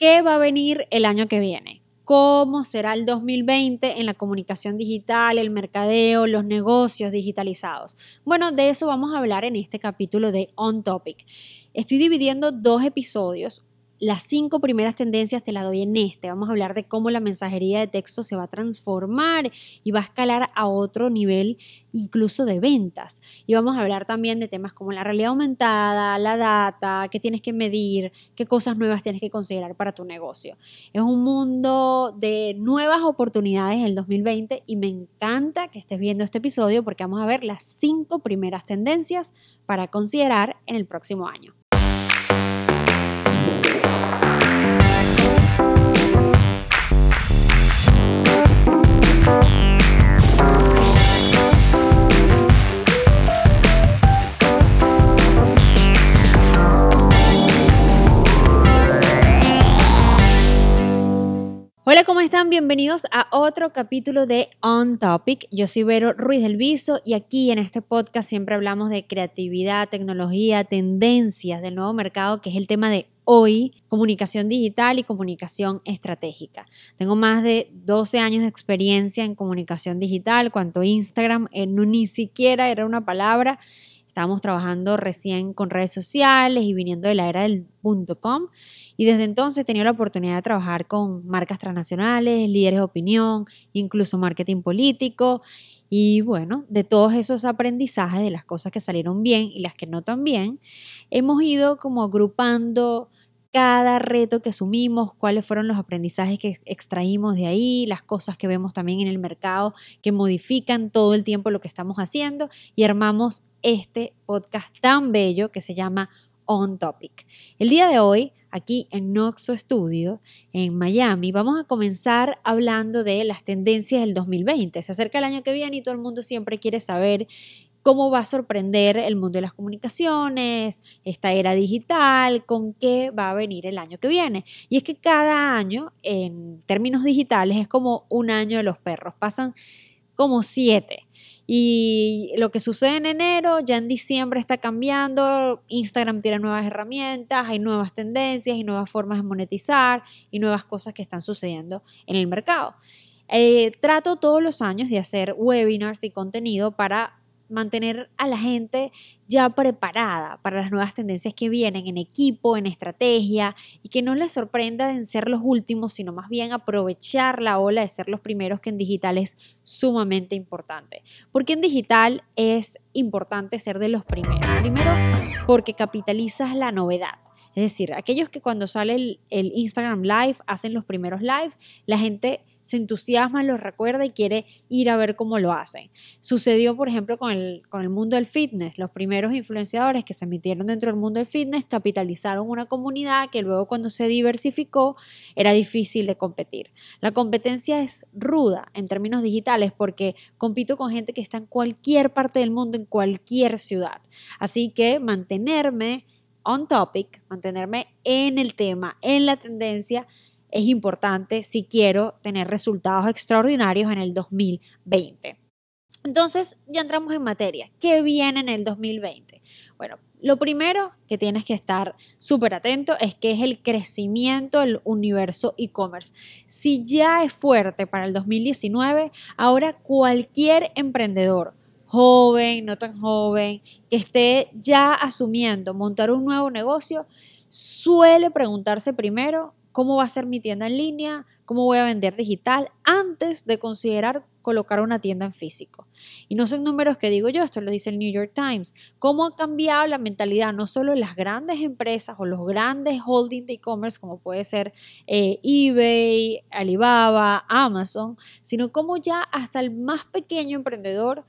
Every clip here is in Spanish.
¿Qué va a venir el año que viene? ¿Cómo será el 2020 en la comunicación digital, el mercadeo, los negocios digitalizados? Bueno, de eso vamos a hablar en este capítulo de On Topic. Estoy dividiendo dos episodios, las cinco primeras tendencias te las doy en este. Vamos a hablar de cómo la mensajería de texto se va a transformar y va a escalar a otro nivel incluso de ventas. Y vamos a hablar también de temas como la realidad aumentada, la data, qué tienes que medir, qué cosas nuevas tienes que considerar para tu negocio. Es un mundo de nuevas oportunidades en el 2020 y me encanta que estés viendo este episodio porque vamos a ver las cinco primeras tendencias para considerar en el próximo año. thank you Hola, ¿cómo están? Bienvenidos a otro capítulo de On Topic. Yo soy Vero Ruiz del Viso y aquí en este podcast siempre hablamos de creatividad, tecnología, tendencias del nuevo mercado, que es el tema de hoy, comunicación digital y comunicación estratégica. Tengo más de 12 años de experiencia en comunicación digital, cuanto Instagram eh, no ni siquiera era una palabra Estábamos trabajando recién con redes sociales y viniendo de la era del .com. Y desde entonces he tenido la oportunidad de trabajar con marcas transnacionales, líderes de opinión, incluso marketing político. Y bueno, de todos esos aprendizajes, de las cosas que salieron bien y las que no tan bien, hemos ido como agrupando cada reto que asumimos, cuáles fueron los aprendizajes que extraímos de ahí, las cosas que vemos también en el mercado que modifican todo el tiempo lo que estamos haciendo y armamos este podcast tan bello que se llama On Topic. El día de hoy, aquí en Noxo Studio, en Miami, vamos a comenzar hablando de las tendencias del 2020. Se acerca el año que viene y todo el mundo siempre quiere saber cómo va a sorprender el mundo de las comunicaciones, esta era digital, con qué va a venir el año que viene. Y es que cada año, en términos digitales, es como un año de los perros, pasan como siete. Y lo que sucede en enero, ya en diciembre está cambiando, Instagram tiene nuevas herramientas, hay nuevas tendencias y nuevas formas de monetizar y nuevas cosas que están sucediendo en el mercado. Eh, trato todos los años de hacer webinars y contenido para mantener a la gente ya preparada para las nuevas tendencias que vienen en equipo, en estrategia y que no les sorprenda en ser los últimos, sino más bien aprovechar la ola de ser los primeros que en digital es sumamente importante. Porque en digital es importante ser de los primeros. Primero, porque capitalizas la novedad. Es decir, aquellos que cuando sale el, el Instagram Live hacen los primeros live, la gente se entusiasma, lo recuerda y quiere ir a ver cómo lo hacen. Sucedió, por ejemplo, con el, con el mundo del fitness. Los primeros influenciadores que se metieron dentro del mundo del fitness capitalizaron una comunidad que luego cuando se diversificó era difícil de competir. La competencia es ruda en términos digitales porque compito con gente que está en cualquier parte del mundo, en cualquier ciudad. Así que mantenerme on topic, mantenerme en el tema, en la tendencia, es importante si quiero tener resultados extraordinarios en el 2020. Entonces, ya entramos en materia. ¿Qué viene en el 2020? Bueno, lo primero que tienes que estar súper atento es que es el crecimiento del universo e-commerce. Si ya es fuerte para el 2019, ahora cualquier emprendedor, joven, no tan joven, que esté ya asumiendo montar un nuevo negocio, suele preguntarse primero cómo va a ser mi tienda en línea, cómo voy a vender digital, antes de considerar colocar una tienda en físico. Y no son números que digo yo, esto lo dice el New York Times. ¿Cómo ha cambiado la mentalidad no solo las grandes empresas o los grandes holdings de e-commerce, como puede ser eh, eBay, Alibaba, Amazon, sino cómo ya hasta el más pequeño emprendedor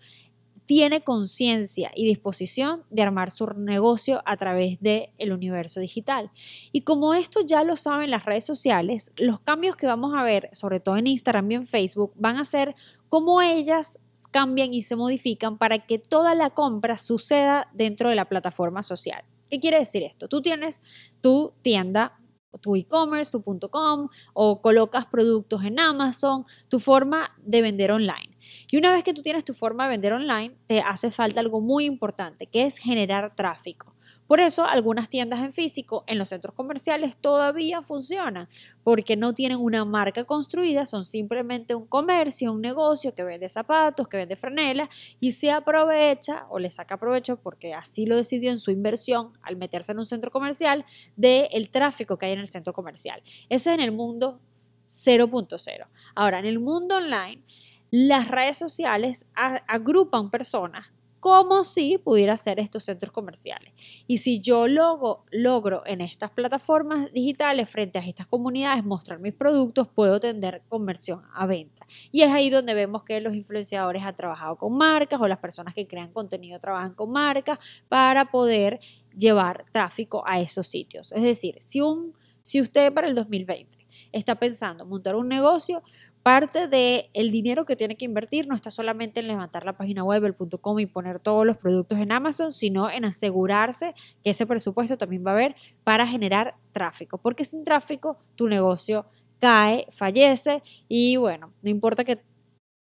tiene conciencia y disposición de armar su negocio a través del el universo digital. Y como esto ya lo saben las redes sociales, los cambios que vamos a ver, sobre todo en Instagram y en Facebook, van a ser cómo ellas cambian y se modifican para que toda la compra suceda dentro de la plataforma social. ¿Qué quiere decir esto? Tú tienes tu tienda tu e-commerce, tu .com o colocas productos en Amazon, tu forma de vender online. Y una vez que tú tienes tu forma de vender online, te hace falta algo muy importante, que es generar tráfico. Por eso algunas tiendas en físico en los centros comerciales todavía funcionan, porque no tienen una marca construida, son simplemente un comercio, un negocio que vende zapatos, que vende franelas y se aprovecha o le saca provecho porque así lo decidió en su inversión al meterse en un centro comercial del tráfico que hay en el centro comercial. Ese es en el mundo 0.0. Ahora, en el mundo online, las redes sociales agrupan personas como si pudiera ser estos centros comerciales. Y si yo logro, logro en estas plataformas digitales frente a estas comunidades mostrar mis productos, puedo tener conversión a venta. Y es ahí donde vemos que los influenciadores han trabajado con marcas o las personas que crean contenido trabajan con marcas para poder llevar tráfico a esos sitios. Es decir, si, un, si usted para el 2020 está pensando montar un negocio, parte del el dinero que tiene que invertir no está solamente en levantar la página web, el .com y poner todos los productos en Amazon, sino en asegurarse que ese presupuesto también va a haber para generar tráfico, porque sin tráfico tu negocio cae, fallece y bueno, no importa que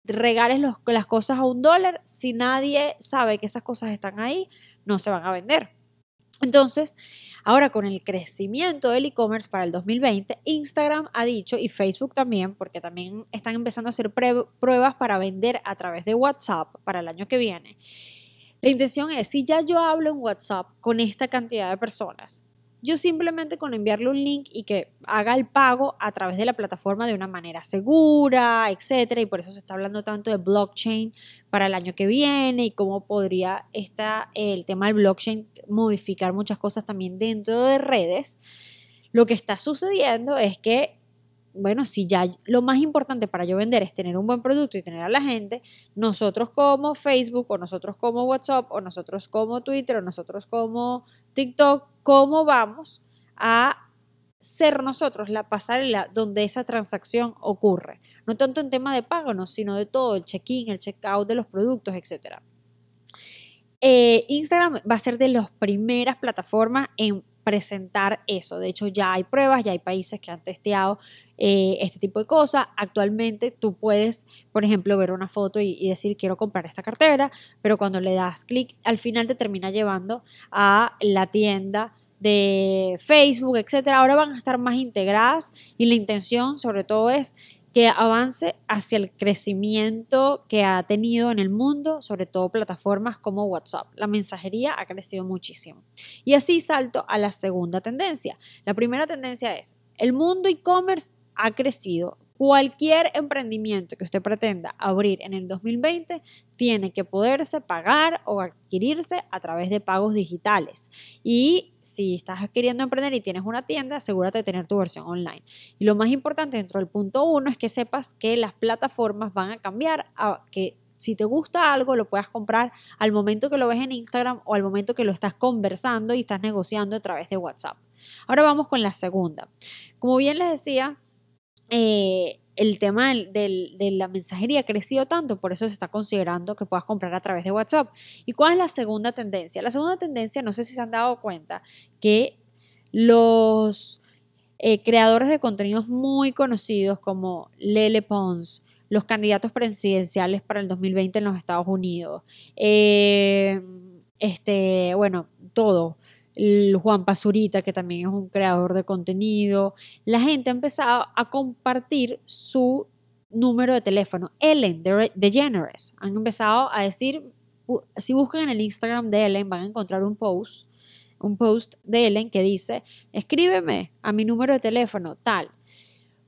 regales las cosas a un dólar, si nadie sabe que esas cosas están ahí, no se van a vender. Entonces, ahora con el crecimiento del e-commerce para el 2020, Instagram ha dicho y Facebook también, porque también están empezando a hacer pruebas para vender a través de WhatsApp para el año que viene. La intención es, si ya yo hablo en WhatsApp con esta cantidad de personas, yo simplemente con enviarle un link y que haga el pago a través de la plataforma de una manera segura, etcétera, y por eso se está hablando tanto de blockchain para el año que viene y cómo podría esta, el tema del blockchain modificar muchas cosas también dentro de redes. Lo que está sucediendo es que bueno, si ya lo más importante para yo vender es tener un buen producto y tener a la gente, nosotros como Facebook o nosotros como WhatsApp o nosotros como Twitter o nosotros como TikTok, ¿cómo vamos a ser nosotros la pasarela donde esa transacción ocurre? No tanto en tema de pago, no, sino de todo, el check-in, el check-out de los productos, etc. Eh, Instagram va a ser de las primeras plataformas en presentar eso. De hecho, ya hay pruebas, ya hay países que han testeado eh, este tipo de cosas. Actualmente tú puedes, por ejemplo, ver una foto y, decir quiero comprar esta cartera, pero cuando le das clic, al final te termina llevando a la tienda de Facebook, etcétera. Ahora van a estar más integradas y la intención sobre todo es que avance hacia el crecimiento que ha tenido en el mundo, sobre todo plataformas como WhatsApp. La mensajería ha crecido muchísimo. Y así salto a la segunda tendencia. La primera tendencia es, el mundo e-commerce ha crecido. Cualquier emprendimiento que usted pretenda abrir en el 2020 tiene que poderse pagar o adquirirse a través de pagos digitales. Y si estás queriendo emprender y tienes una tienda, asegúrate de tener tu versión online. Y lo más importante dentro del punto uno es que sepas que las plataformas van a cambiar a que si te gusta algo, lo puedas comprar al momento que lo ves en Instagram o al momento que lo estás conversando y estás negociando a través de WhatsApp. Ahora vamos con la segunda. Como bien les decía, eh, el tema de la mensajería ha crecido tanto, por eso se está considerando que puedas comprar a través de WhatsApp. ¿Y cuál es la segunda tendencia? La segunda tendencia, no sé si se han dado cuenta, que los eh, creadores de contenidos muy conocidos como Lele Pons, los candidatos presidenciales para el 2020 en los Estados Unidos, eh, este, bueno, todo Juan Pazurita, que también es un creador de contenido. La gente ha empezado a compartir su número de teléfono. Ellen de Generous han empezado a decir, si buscan en el Instagram de Ellen van a encontrar un post, un post de Ellen que dice, escríbeme a mi número de teléfono tal.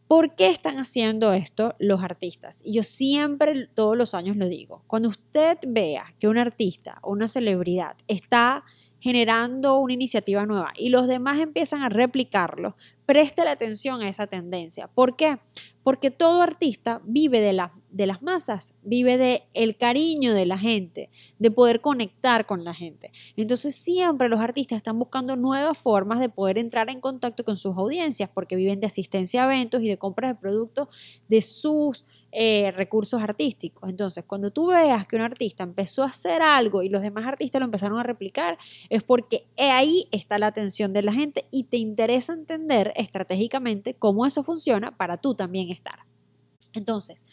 ¿Por qué están haciendo esto los artistas? Y yo siempre, todos los años lo digo, cuando usted vea que un artista o una celebridad está generando una iniciativa nueva y los demás empiezan a replicarlo, preste la atención a esa tendencia. ¿Por qué? Porque todo artista vive de, de las masas, vive de el cariño de la gente, de poder conectar con la gente. Entonces siempre los artistas están buscando nuevas formas de poder entrar en contacto con sus audiencias porque viven de asistencia a eventos y de compras de productos de sus eh, recursos artísticos. Entonces, cuando tú veas que un artista empezó a hacer algo y los demás artistas lo empezaron a replicar, es porque ahí está la atención de la gente y te interesa entender estratégicamente cómo eso funciona para tú también estar. Entonces,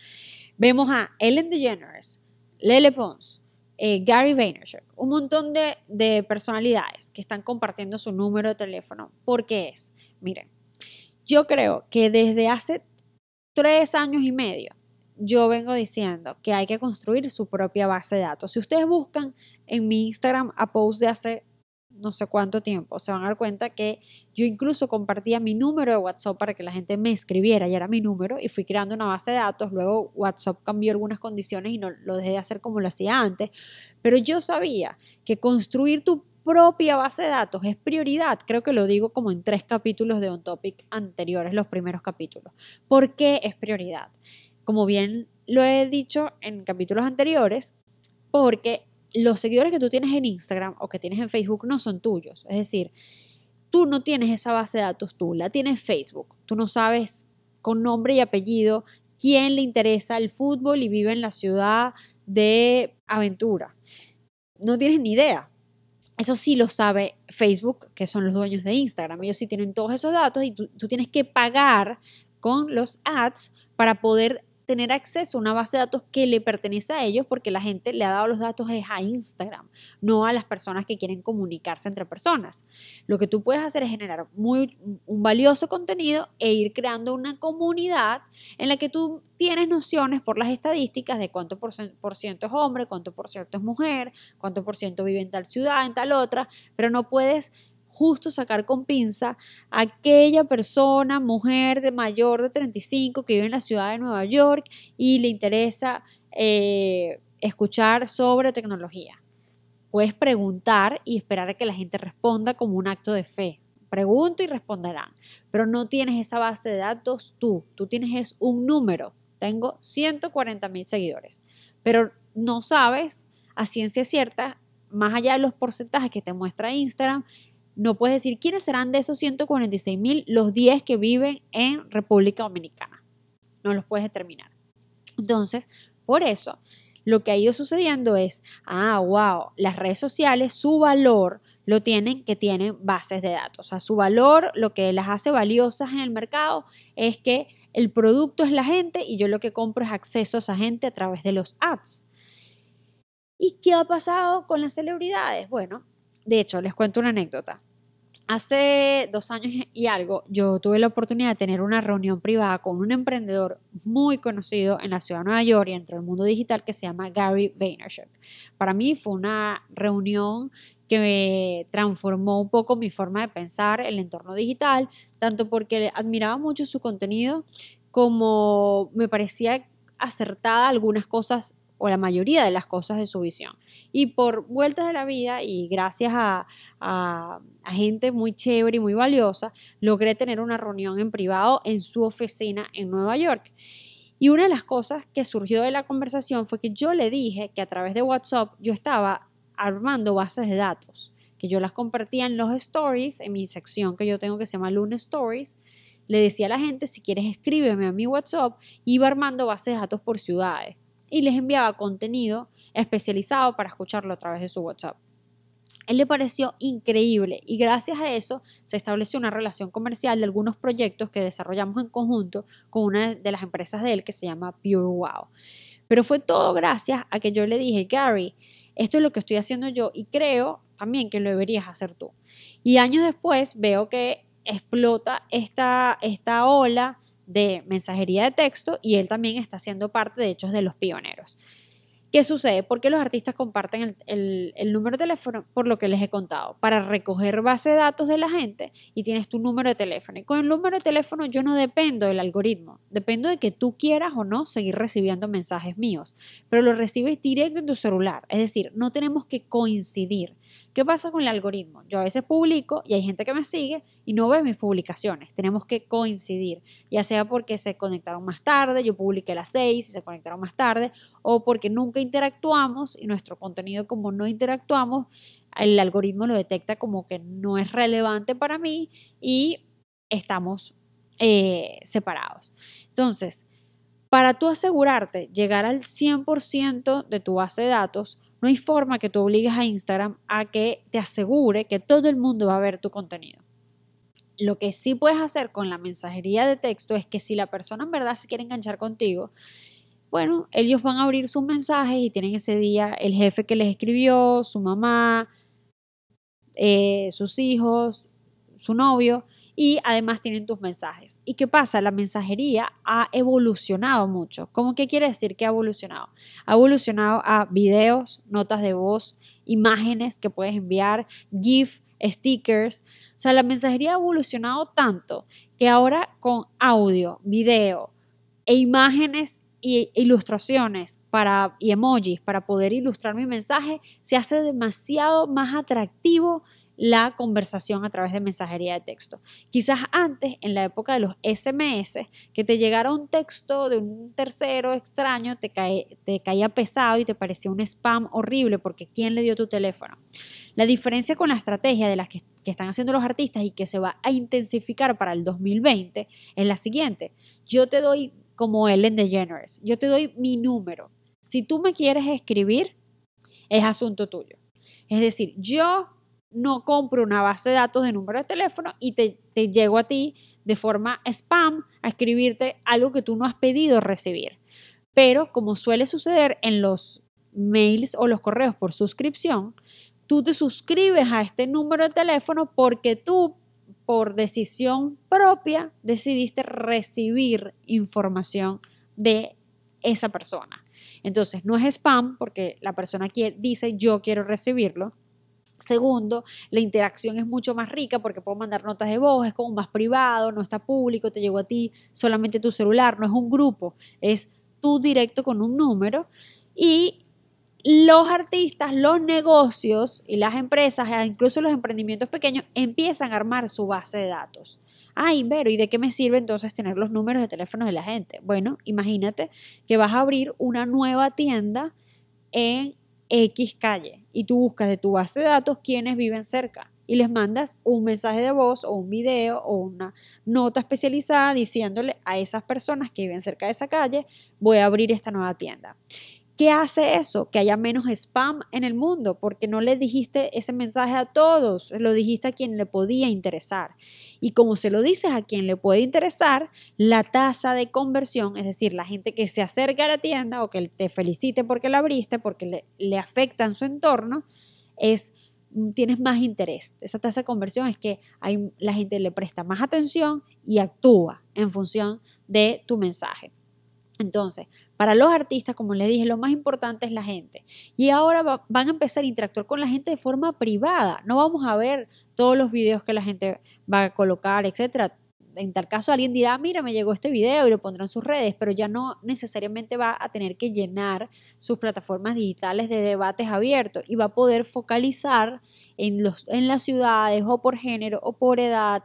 vemos a Ellen DeGeneres, Lele Pons, eh, Gary Vaynerchuk, un montón de, de personalidades que están compartiendo su número de teléfono. ¿Por qué es? Miren, yo creo que desde hace tres años y medio yo vengo diciendo que hay que construir su propia base de datos. Si ustedes buscan en mi Instagram a post de hace no sé cuánto tiempo, se van a dar cuenta que yo incluso compartía mi número de WhatsApp para que la gente me escribiera y era mi número y fui creando una base de datos. Luego WhatsApp cambió algunas condiciones y no lo dejé de hacer como lo hacía antes. Pero yo sabía que construir tu propia base de datos es prioridad. Creo que lo digo como en tres capítulos de On Topic anteriores, los primeros capítulos. ¿Por qué es prioridad? Como bien lo he dicho en capítulos anteriores, porque los seguidores que tú tienes en Instagram o que tienes en Facebook no son tuyos. Es decir, tú no tienes esa base de datos tú, la tienes Facebook. Tú no sabes con nombre y apellido quién le interesa el fútbol y vive en la ciudad de aventura. No tienes ni idea. Eso sí lo sabe Facebook, que son los dueños de Instagram. Ellos sí tienen todos esos datos y tú, tienes que pagar con los ads para poder tener acceso a una base de datos que le pertenece a ellos porque la gente le ha dado los datos es a Instagram, no a las personas que quieren comunicarse entre personas. Lo que tú puedes hacer es generar muy, un valioso contenido e ir creando una comunidad en la que tú tienes nociones por las estadísticas de cuánto por, ciento es hombre, cuánto por ciento es mujer, cuánto por ciento vive en tal ciudad, en tal otra, pero no puedes justo sacar con pinza a aquella persona, mujer de mayor de 35 que vive en la ciudad de Nueva York y le interesa eh, escuchar sobre tecnología. Puedes preguntar y esperar a que la gente responda como un acto de fe. Pregunto y responderán, pero no tienes esa base de datos tú, tú tienes es un número. Tengo 140 mil seguidores, pero no sabes a ciencia cierta, más allá de los porcentajes que te muestra Instagram, no puedes decir quiénes serán de esos 146 mil los 10 que viven en República Dominicana. No los puedes determinar. Entonces, por eso, lo que ha ido sucediendo es, ah, wow, las redes sociales, su valor lo tienen que tienen bases de datos. O sea, su valor, lo que las hace valiosas en el mercado es que el producto es la gente y yo lo que compro es acceso a esa gente a través de los ads. ¿Y qué ha pasado con las celebridades? Bueno, de hecho, les cuento una anécdota. Hace dos años y algo, yo tuve la oportunidad de tener una reunión privada con un emprendedor muy conocido en la ciudad de Nueva York y dentro del mundo digital que se llama Gary Vaynerchuk. Para mí fue una reunión que me transformó un poco mi forma de pensar el entorno digital, tanto porque admiraba mucho su contenido como me parecía acertada algunas cosas o la mayoría de las cosas de su visión. Y por vueltas de la vida y gracias a, gente muy chévere y muy valiosa, logré tener una reunión en privado en su oficina en Nueva York. Y una de las cosas que surgió de la conversación fue que yo le dije que a través de WhatsApp yo estaba armando bases de datos, que yo las compartía en los stories, en mi sección que yo tengo que se llama Luna Stories. Le decía a la gente, si quieres escríbeme a mi WhatsApp, iba armando bases de datos por ciudades y les enviaba contenido especializado para escucharlo a través de su WhatsApp. Él le pareció increíble y gracias a eso se estableció una relación comercial de algunos proyectos que desarrollamos en conjunto con una de las empresas de él que se llama Pure Wow. Pero fue todo gracias a que yo le dije, Gary, esto es lo que estoy haciendo yo y creo también que lo deberías hacer tú. Y años después veo que explota esta, esta ola de mensajería de texto y él también está siendo parte, de hechos, de los pioneros. ¿Qué sucede? Porque los artistas comparten el, número de teléfono por lo que les he contado, para recoger base de datos de la gente y tienes tu número de teléfono. Y con el número de teléfono yo no dependo del algoritmo, dependo de que tú quieras o no seguir recibiendo mensajes míos, pero lo recibes directo en tu celular, es decir, no tenemos que coincidir. ¿Qué pasa con el algoritmo? Yo a veces publico y hay gente que me sigue y no ve mis publicaciones. Tenemos que coincidir, ya sea porque se conectaron más tarde, yo publiqué a las 6 y se conectaron más tarde, o porque nunca interactuamos y nuestro contenido como no interactuamos, el algoritmo lo detecta como que no es relevante para mí y estamos eh, separados. Entonces, para tú asegurarte llegar al 100% de tu base de datos, no hay forma que tú obligues a Instagram a que te asegure que todo el mundo va a ver tu contenido. Lo que sí puedes hacer con la mensajería de texto es que si la persona en verdad se quiere enganchar contigo, bueno, ellos van a abrir sus mensajes y tienen ese día el jefe que les escribió, su mamá, eh, sus hijos, su novio, y además tienen tus mensajes. ¿Y qué pasa? La mensajería ha evolucionado mucho. ¿Cómo que quiere decir que ha evolucionado? Ha evolucionado a videos, notas de voz, imágenes que puedes enviar, GIF, stickers. O sea, la mensajería ha evolucionado tanto que ahora con audio, video e imágenes y ilustraciones para, y emojis para poder ilustrar mi mensaje se hace demasiado más atractivo la conversación a través de mensajería de texto. Quizás antes, en la época de los SMS, que te llegara un texto de un tercero extraño, te, te caía pesado y te parecía un spam horrible porque ¿quién le dio tu teléfono? La diferencia con la estrategia de las que, que están haciendo los artistas y que se va a intensificar para el 2020 es la siguiente. Yo te doy, como Ellen DeGeneres, yo te doy mi número. Si tú me quieres escribir, es asunto tuyo. Es decir, yo no compro una base de datos de número de teléfono y te, llego a ti de forma spam a escribirte algo que tú no has pedido recibir. Pero como suele suceder en los mails o los correos por suscripción, tú te suscribes a este número de teléfono porque tú, por decisión propia, decidiste recibir información de esa persona. Entonces, no es spam porque la persona quiere, dice yo quiero recibirlo, Segundo, la interacción es mucho más rica porque puedo mandar notas de voz, es como más privado, no está público, te llegó a ti solamente tu celular, no es un grupo, es tú directo con un número. Y los artistas, los negocios y las empresas, e incluso los emprendimientos pequeños, empiezan a armar su base de datos. Ay, pero ¿y de qué me sirve entonces tener los números de teléfono de la gente? Bueno, imagínate que vas a abrir una nueva tienda en X calle y tú buscas de tu base de datos quienes viven cerca y les mandas un mensaje de voz o un video o una nota especializada diciéndole a esas personas que viven cerca de esa calle, voy a abrir esta nueva tienda. ¿Qué hace eso? Que haya menos spam en el mundo, porque no le dijiste ese mensaje a todos, lo dijiste a quien le podía interesar. Y como se lo dices a quien le puede interesar, la tasa de conversión, es decir, la gente que se acerca a la tienda o que te felicite porque la abriste, porque le, afecta en su entorno, es tienes más interés. Esa tasa de conversión es que hay, la gente le presta más atención y actúa en función de tu mensaje. Entonces, para los artistas, como les dije, lo más importante es la gente. Y ahora van a empezar a interactuar con la gente de forma privada. No vamos a ver todos los videos que la gente va a colocar, etcétera. En tal caso, alguien dirá, mira, me llegó este video y lo pondrá en sus redes, pero ya no necesariamente va a tener que llenar sus plataformas digitales de debates abiertos y va a poder focalizar en, los, en las ciudades o por género o por edad,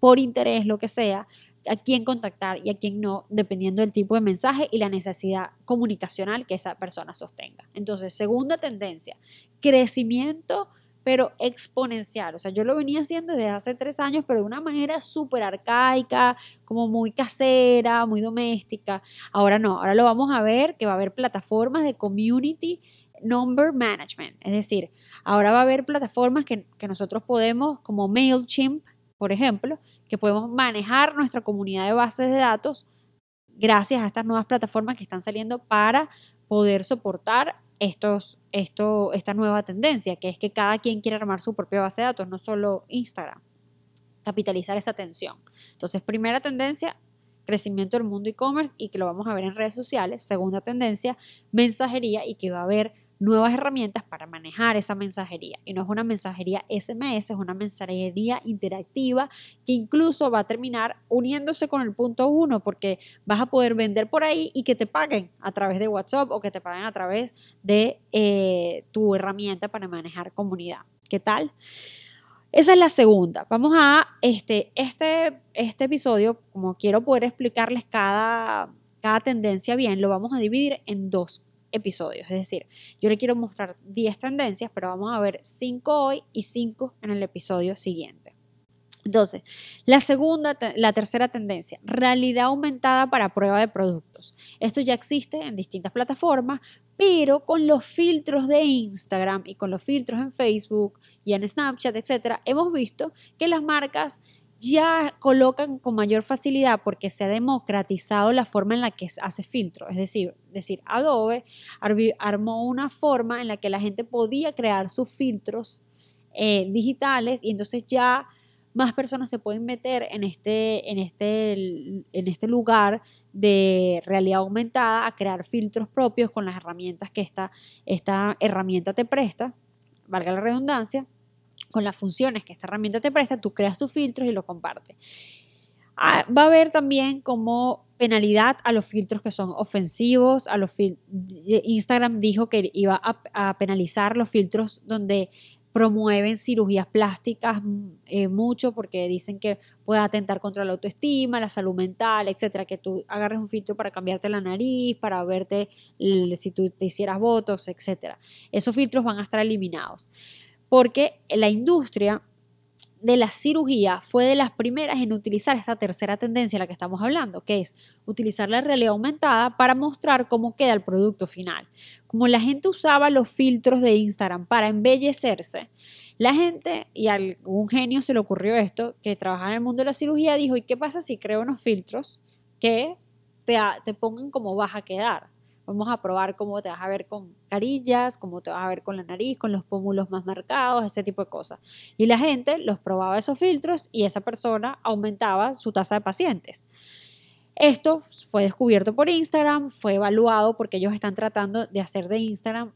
por interés, lo que sea, a quién contactar y a quién no, dependiendo del tipo de mensaje y la necesidad comunicacional que esa persona sostenga. Entonces, segunda tendencia, crecimiento pero exponencial. O sea, yo lo venía haciendo desde hace tres años, pero de una manera súper arcaica, como muy casera, muy doméstica. Ahora no, ahora lo vamos a ver que va a haber plataformas de community number management. Es decir, ahora va a haber plataformas que, que nosotros podemos, como MailChimp, por ejemplo, que podemos manejar nuestra comunidad de bases de datos gracias a estas nuevas plataformas que están saliendo para poder soportar estos, esto, esta nueva tendencia, que es que cada quien quiere armar su propia base de datos, no solo Instagram. Capitalizar esa atención. Entonces, primera tendencia, crecimiento del mundo e-commerce y que lo vamos a ver en redes sociales. Segunda tendencia, mensajería y que va a haber nuevas herramientas para manejar esa mensajería. Y no es una mensajería SMS, es una mensajería interactiva que incluso va a terminar uniéndose con el punto uno porque vas a poder vender por ahí y que te paguen a través de WhatsApp o que te paguen a través de eh, tu herramienta para manejar comunidad. ¿Qué tal? Esa es la segunda. Vamos a este, este, este episodio, como quiero poder explicarles cada, cada tendencia bien, lo vamos a dividir en dos episodios. Es decir, yo le quiero mostrar 10 tendencias, pero vamos a ver 5 hoy y 5 en el episodio siguiente. Entonces, la segunda, la tercera tendencia, realidad aumentada para prueba de productos. Esto ya existe en distintas plataformas, pero con los filtros de Instagram y con los filtros en Facebook y en Snapchat, etcétera, hemos visto que las marcas ya colocan con mayor facilidad porque se ha democratizado la forma en la que hace filtro. Es decir, decir, Adobe armó una forma en la que la gente podía crear sus filtros eh, digitales y entonces ya más personas se pueden meter en este, este, en este lugar de realidad aumentada a crear filtros propios con las herramientas que esta herramienta te presta, valga la redundancia, con las funciones que esta herramienta te presta, tú creas tus filtros y los compartes. Ah, va a haber también como penalidad a los filtros que son ofensivos, a los Instagram dijo que iba a penalizar los filtros donde promueven cirugías plásticas mm, eh, mucho porque dicen que puede atentar contra la autoestima, la salud mental, etcétera, que tú agarres un filtro para cambiarte la nariz, para verte si tú te hicieras botox, etcétera. Esos filtros van a estar eliminados porque la industria de la cirugía fue de las primeras en utilizar esta tercera tendencia de la que estamos hablando, que es utilizar la realidad aumentada para mostrar cómo queda el producto final. Como la gente usaba los filtros de Instagram para embellecerse, la gente, y a algún genio se le ocurrió esto, que trabaja en el mundo de la cirugía, dijo, ¿y qué pasa si creo unos filtros que te, te pongan cómo vas a quedar? Vamos a probar cómo te vas a ver con carillas, cómo te vas a ver con la nariz, con los pómulos más marcados, ese tipo de cosas. Y la gente los probaba esos filtros y esa persona aumentaba su tasa de pacientes. Esto fue descubierto por Instagram, fue evaluado porque ellos están tratando de hacer de Instagram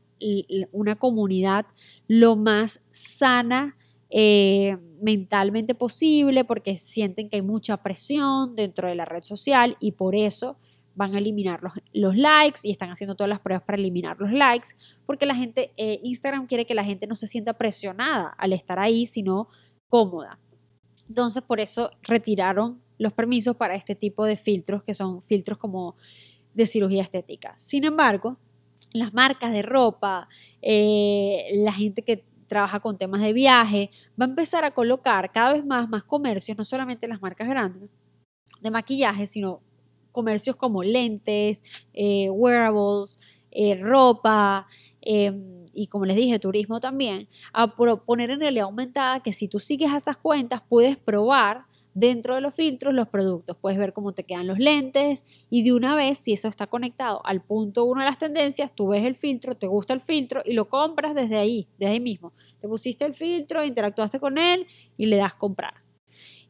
una comunidad lo más sana eh, mentalmente posible porque sienten que hay mucha presión dentro de la red social y por eso van a eliminar los, likes y están haciendo todas las pruebas para eliminar los likes, porque la gente, eh, Instagram quiere que la gente no se sienta presionada al estar ahí, sino cómoda. Entonces, por eso retiraron los permisos para este tipo de filtros, que son filtros como de cirugía estética. Sin embargo, las marcas de ropa, eh, la gente que trabaja con temas de viaje, va a empezar a colocar cada vez más, más comercios, no solamente las marcas grandes de maquillaje, sino comercios como lentes, eh, wearables, eh, ropa em, y como les dije, turismo también, a poner en realidad aumentada que si tú sigues esas cuentas puedes probar dentro de los filtros los productos. Puedes ver cómo te quedan los lentes y de una vez, si eso está conectado al punto uno de las tendencias, tú ves el filtro, te gusta el filtro y lo compras desde ahí, desde ahí mismo. Te pusiste el filtro, interactuaste con él y le das comprar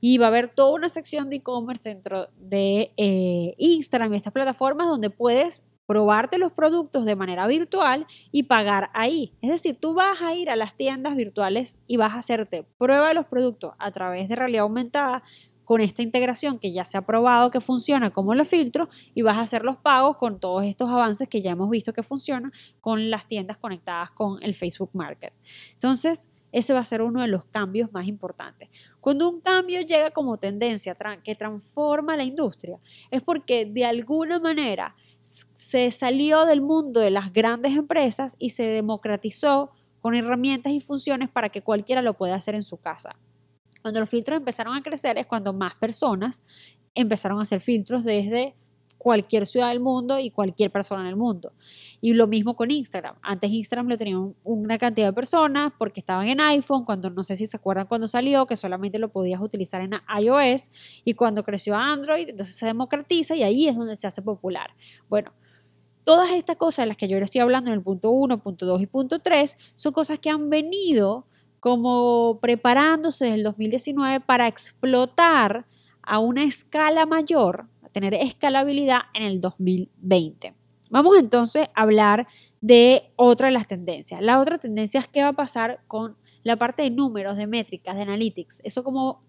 y va a haber toda una sección de e-commerce dentro de eh, Instagram y estas plataformas donde puedes probarte los productos de manera virtual y pagar ahí. Es decir, tú vas a ir a las tiendas virtuales y vas a hacerte prueba de los productos a través de realidad aumentada con esta integración que ya se ha probado que funciona como los filtros y vas a hacer los pagos con todos estos avances que ya hemos visto que funcionan con las tiendas conectadas con el Facebook Market. Entonces, ese va a ser uno de los cambios más importantes. Cuando un cambio llega como tendencia que transforma la industria, es porque de alguna manera se salió del mundo de las grandes empresas y se democratizó con herramientas y funciones para que cualquiera lo pueda hacer en su casa. Cuando los filtros empezaron a crecer es cuando más personas empezaron a hacer filtros desde cualquier ciudad del mundo y cualquier persona en el mundo. Y lo mismo con Instagram. Antes Instagram lo tenía una cantidad de personas porque estaban en iPhone, cuando no sé si se acuerdan cuando salió, que solamente lo podías utilizar en iOS, y cuando creció Android, entonces se democratiza y ahí es donde se hace popular. Bueno, todas estas cosas de las que yo le estoy hablando en el punto 1, punto 2 y punto 3 son cosas que han venido como preparándose desde el 2019 para explotar a una escala mayor tener escalabilidad en el 2020. Vamos entonces a hablar de otra de las tendencias. La otra tendencia es qué va a pasar con la parte de números, de métricas, de analytics. Eso como,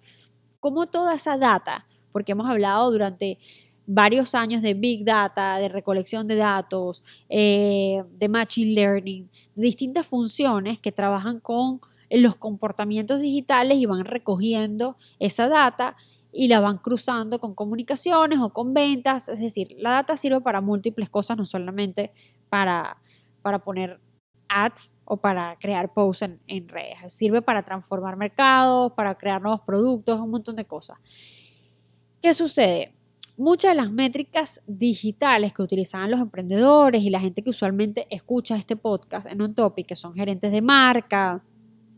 como toda esa data, porque hemos hablado durante varios años de big data, de recolección de datos, eh, de machine learning, de distintas funciones que trabajan con los comportamientos digitales y van recogiendo esa data y la van cruzando con comunicaciones o con ventas. Es decir, la data sirve para múltiples cosas, no solamente para, para poner ads o para crear posts en, redes. Sirve para transformar mercados, para crear nuevos productos, un montón de cosas. ¿Qué sucede? Muchas de las métricas digitales que utilizaban los emprendedores y la gente que usualmente escucha este podcast en un topic, que son gerentes de marca,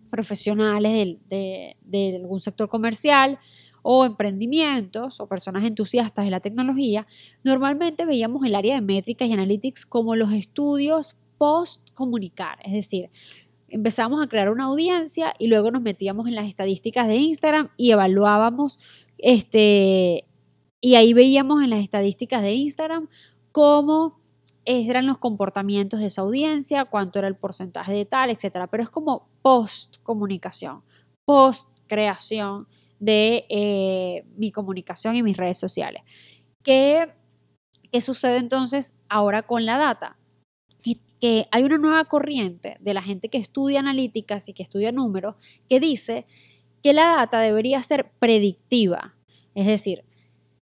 profesionales de algún sector comercial o emprendimientos o personas entusiastas de la tecnología, normalmente veíamos el área de métricas y analytics como los estudios post comunicar, es decir, empezamos a crear una audiencia y luego nos metíamos en las estadísticas de Instagram y evaluábamos este y ahí veíamos en las estadísticas de Instagram cómo eran los comportamientos de esa audiencia, cuánto era el porcentaje de tal, etcétera, pero es como post comunicación, post creación de eh, mi comunicación y mis redes sociales. ¿Qué, ¿Qué sucede entonces ahora con la data? que hay una nueva corriente de la gente que estudia analíticas y que estudia números que dice que la data debería ser predictiva. Es decir,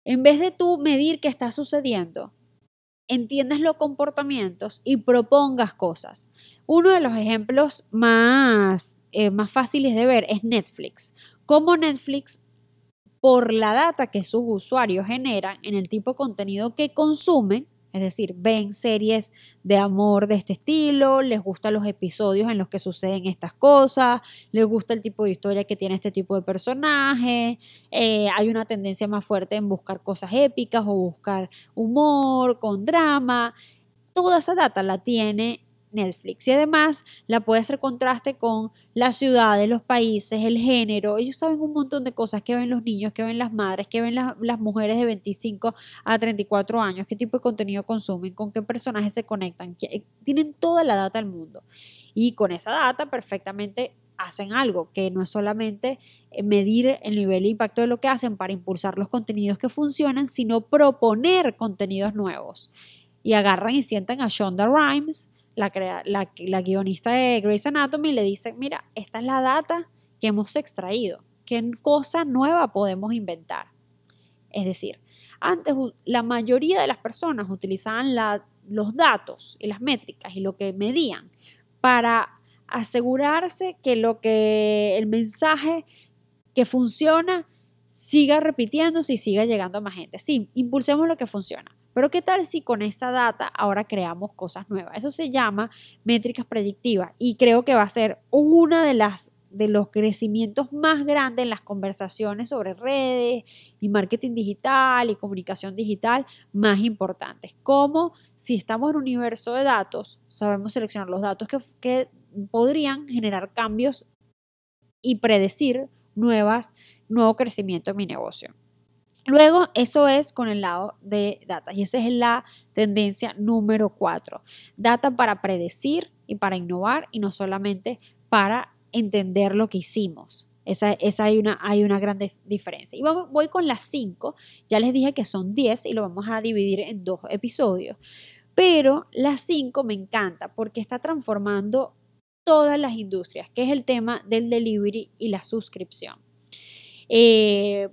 en vez de tú medir qué está sucediendo, entiendas los comportamientos y propongas cosas. Uno de los ejemplos más, eh, más fáciles de ver es Netflix. Cómo Netflix por la data que sus usuarios generan en el tipo de contenido que consumen, es decir, ven series de amor de este estilo, les gustan los episodios en los que suceden estas cosas, les gusta el tipo de historia que tiene este tipo de personaje, eh, hay una tendencia más fuerte en buscar cosas épicas o buscar humor con drama. Toda esa data la tiene Netflix. Y además la puede hacer contraste con la ciudad, los países, el género. Ellos saben un montón de cosas que ven los niños, que ven las madres, que ven las mujeres de 25 a 34 años, qué tipo de contenido consumen, con qué personajes se conectan. Tienen toda la data del mundo. Y con esa data perfectamente hacen algo, que no es solamente eh, medir el nivel de impacto de lo que hacen para impulsar los contenidos que funcionan, sino proponer contenidos nuevos. Y agarran y sientan a Shonda Rhimes, la, la, guionista de Grey's Anatomy le dice, mira, esta es la data que hemos extraído, ¿qué cosa nueva podemos inventar? Es decir, antes la mayoría de las personas utilizaban los datos y las métricas y lo que medían para asegurarse que lo que el mensaje que funciona siga repitiéndose y siga llegando a más gente. Sí, impulsemos lo que funciona. Pero ¿qué tal si con esa data ahora creamos cosas nuevas? Eso se llama métricas predictivas y creo que va a ser una de las de los crecimientos más grandes en las conversaciones sobre redes y marketing digital y comunicación digital más importantes. Como si estamos en un universo de datos, sabemos seleccionar los datos que, que podrían generar cambios y predecir nuevas, nuevo crecimiento en mi negocio. Luego, eso es con el lado de data y esa es la tendencia número cuatro. Data para predecir y para innovar y no solamente para entender lo que hicimos. Esa, hay, una, hay una gran diferencia. Y voy con las cinco. Ya les dije que son diez y lo vamos a dividir en dos episodios. Pero las cinco me encanta porque está transformando todas las industrias, que es el tema del delivery y la suscripción. Eh,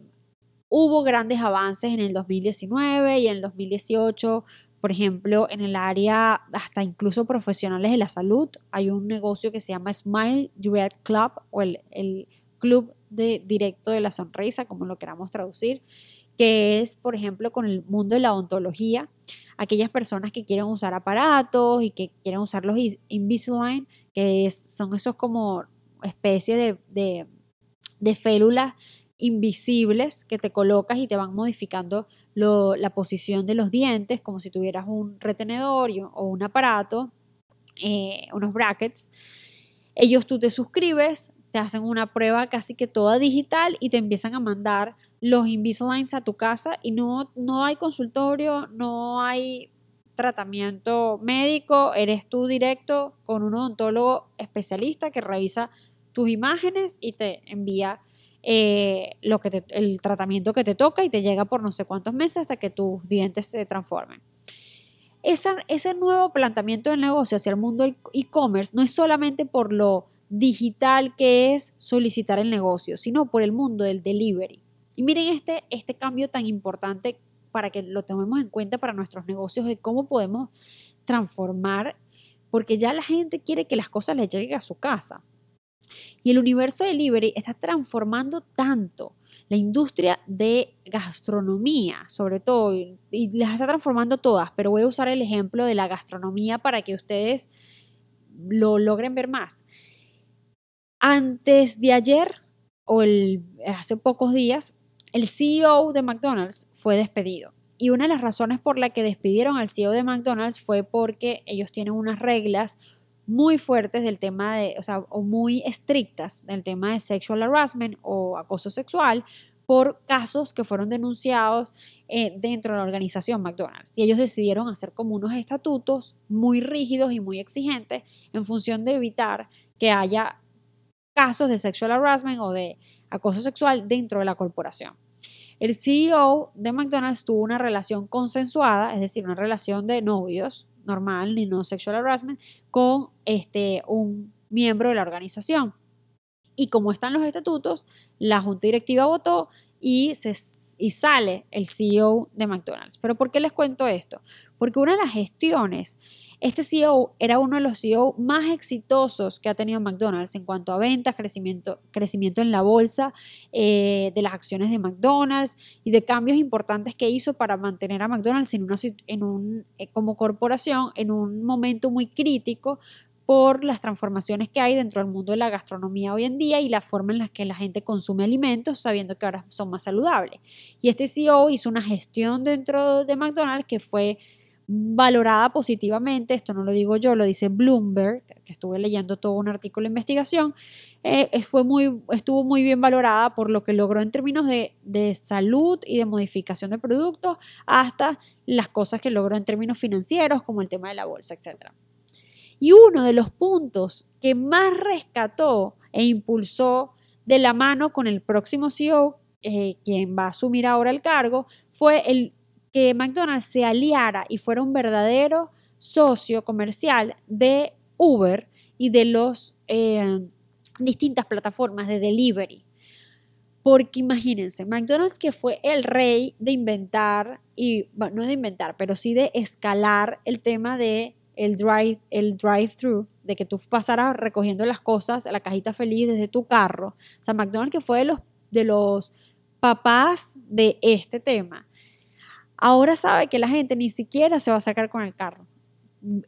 Hubo grandes avances en el 2019 y en el 2018, por ejemplo, en el área hasta incluso profesionales de la salud. Hay un negocio que se llama Smile Direct Club o el, Club de Directo de la Sonrisa, como lo queramos traducir, que es, por ejemplo, con el mundo de la odontología, aquellas personas que quieren usar aparatos y que quieren usar los Invisalign, que son esos como especie de, de, de férulas invisibles que te colocas y te van modificando la posición de los dientes, como si tuvieras un retenedor o un aparato, eh, unos brackets. Ellos tú te suscribes, te hacen una prueba casi que toda digital y te empiezan a mandar los Invisaligns a tu casa y no, no hay consultorio, no hay tratamiento médico, eres tú directo con un odontólogo especialista que revisa tus imágenes y te envía eh, lo que el tratamiento que te toca y te llega por no sé cuántos meses hasta que tus dientes se transformen. ese nuevo planteamiento del negocio hacia el mundo e-commerce no es solamente por lo digital que es solicitar el negocio, sino por el mundo del delivery. Y miren este, este cambio tan importante para que lo tomemos en cuenta para nuestros negocios de cómo podemos transformar, porque ya la gente quiere que las cosas le lleguen a su casa. Y el universo delivery está transformando tanto la industria de gastronomía, sobre todo, y las está transformando todas, pero voy a usar el ejemplo de la gastronomía para que ustedes lo logren ver más. Antes de ayer, o hace pocos días, el CEO de McDonald's fue despedido. Y una de las razones por la que despidieron al CEO de McDonald's fue porque ellos tienen unas reglas muy fuertes del tema de, o sea, o muy estrictas del tema de sexual harassment o acoso sexual por casos que fueron denunciados eh, dentro de la organización McDonald's. Y ellos decidieron hacer como unos estatutos muy rígidos y muy exigentes en función de evitar que haya casos de sexual harassment o de acoso sexual dentro de la corporación. El CEO de McDonald's tuvo una relación consensuada, es decir, una relación de novios normal, ni no sexual harassment, con este, un miembro de la organización. Y como están los estatutos, la junta directiva votó y, se, y sale el CEO de McDonald's. Pero ¿por qué les cuento esto? Porque una de las gestiones este CEO era uno de los CEO más exitosos que ha tenido McDonald's en cuanto a ventas, crecimiento, crecimiento en la bolsa eh, de las acciones de McDonald's y de cambios importantes que hizo para mantener a McDonald's en una, eh, como corporación en un momento muy crítico por las transformaciones que hay dentro del mundo de la gastronomía hoy en día y la forma en la que la gente consume alimentos sabiendo que ahora son más saludables. Y este CEO hizo una gestión dentro de McDonald's que fue valorada positivamente, esto no lo digo yo, lo dice Bloomberg, que estuve leyendo todo un artículo de investigación, eh, fue muy, estuvo muy bien valorada por lo que logró en términos de, de salud y de modificación de productos, hasta las cosas que logró en términos financieros, como el tema de la bolsa, etc. Y uno de los puntos que más rescató e impulsó de la mano con el próximo CEO, eh, quien va a asumir ahora el cargo, fue el que McDonald's se aliara y fuera un verdadero socio comercial de Uber y de las eh, distintas plataformas de delivery. Porque imagínense, McDonald's que fue el rey de inventar, y no de inventar, pero sí de escalar el tema de el drive el drive-thru, de que tú pasaras recogiendo las cosas, la cajita feliz desde tu carro. O sea, McDonald's que fue de los, de los papás de este tema ahora sabe que la gente ni siquiera se va a sacar con el carro.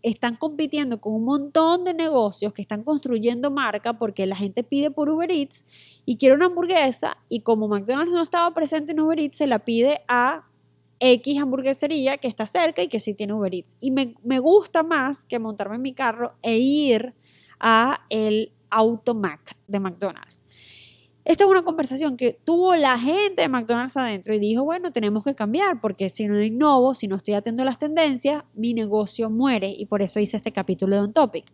Están compitiendo con un montón de negocios que están construyendo marca porque la gente pide por Uber Eats y quiere una hamburguesa y como McDonald's no estaba presente en Uber Eats, se la pide a X hamburguesería que está cerca y que sí tiene Uber Eats. Y me, gusta más que montarme en mi carro e ir a el Automac de McDonald's. Esta es una conversación que tuvo la gente de McDonald's adentro y dijo, bueno, tenemos que cambiar porque si no innovo, si no estoy atento a las tendencias, mi negocio muere y por eso hice este capítulo de On Topic.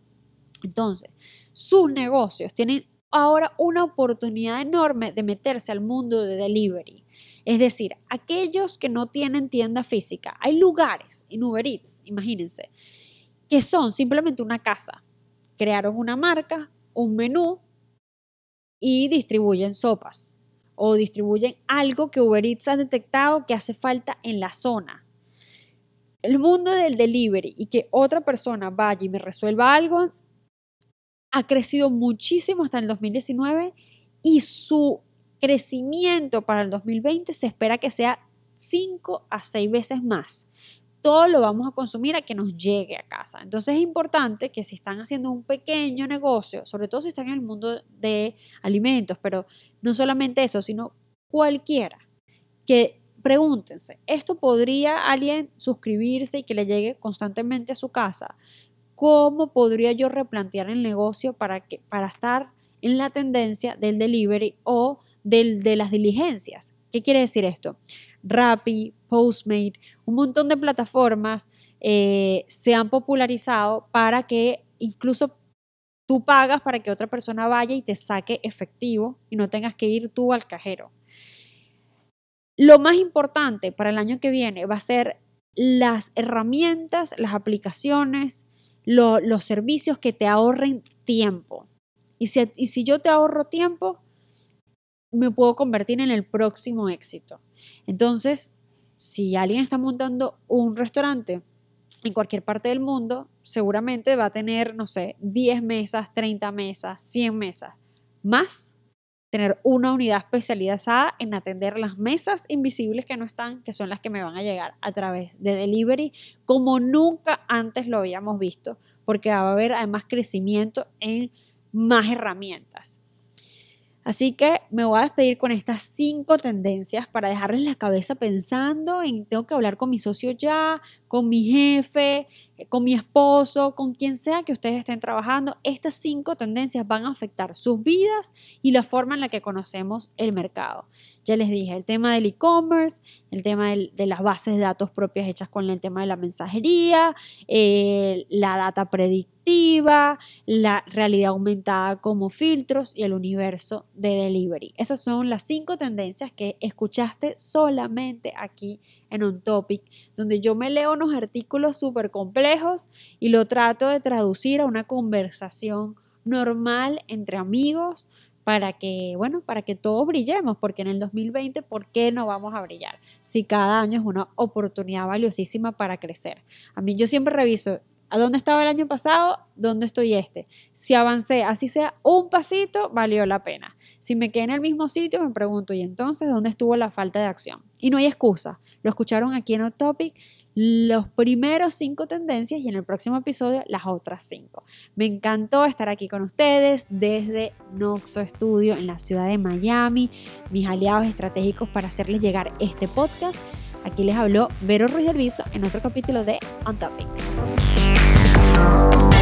Entonces, sus negocios tienen ahora una oportunidad enorme de meterse al mundo de delivery. Es decir, aquellos que no tienen tienda física, hay lugares en Uber Eats, imagínense, que son simplemente una casa. Crearon una marca, un menú, y distribuyen sopas o distribuyen algo que Uber Eats ha detectado que hace falta en la zona. El mundo del delivery y que otra persona vaya y me resuelva algo ha crecido muchísimo hasta el 2019 y su crecimiento para el 2020 se espera que sea 5 a 6 veces más todo lo vamos a consumir a que nos llegue a casa. Entonces es importante que si están haciendo un pequeño negocio, sobre todo si están en el mundo de alimentos, pero no solamente eso, sino cualquiera, que pregúntense, ¿esto podría alguien suscribirse y que le llegue constantemente a su casa? ¿Cómo podría yo replantear el negocio para, que, para estar en la tendencia del delivery o del, de las diligencias? ¿Qué quiere decir esto? Rappi, Postmate, un montón de plataformas eh, se han popularizado para que incluso tú pagas para que otra persona vaya y te saque efectivo y no tengas que ir tú al cajero. Lo más importante para el año que viene va a ser las herramientas, las aplicaciones, los servicios que te ahorren tiempo. Y si, y si yo te ahorro tiempo, me puedo convertir en el próximo éxito. Entonces, si alguien está montando un restaurante en cualquier parte del mundo, seguramente va a tener, no sé, 10 mesas, 30 mesas, 100 mesas, más tener una unidad especializada en atender las mesas invisibles que no están, que son las que me van a llegar a través de delivery, como nunca antes lo habíamos visto, porque va a haber además crecimiento en más herramientas. Así que me voy a despedir con estas cinco tendencias para dejarles la cabeza pensando en tengo que hablar con mi socio ya, con mi jefe, con mi esposo, con quien sea que ustedes estén trabajando. Estas cinco tendencias van a afectar sus vidas y la forma en la que conocemos el mercado. Ya les dije, el tema del e-commerce, el tema de las bases de datos propias hechas con el tema de la mensajería, eh, la data predictiva, la realidad aumentada como filtros y el universo de delivery. Esas son las cinco tendencias que escuchaste solamente aquí en un topic, donde yo me leo unos artículos súper complejos y lo trato de traducir a una conversación normal entre amigos para que, bueno, para que todos brillemos, porque en el 2020, ¿por qué no vamos a brillar? Si cada año es una oportunidad valiosísima para crecer. A mí yo siempre reviso, ¿A dónde estaba el año pasado? ¿Dónde estoy este? Si avancé, así sea un pasito, valió la pena. Si me quedé en el mismo sitio, me pregunto, ¿y entonces dónde estuvo la falta de acción? Y no hay excusa. Lo escucharon aquí en Topic los primeros cinco tendencias y en el próximo episodio las otras cinco. Me encantó estar aquí con ustedes desde Noxo Studio en la ciudad de Miami, mis aliados estratégicos para hacerles llegar este podcast. Aquí les habló Vero Ruiz del Viso en otro capítulo de On Topic. Thank you.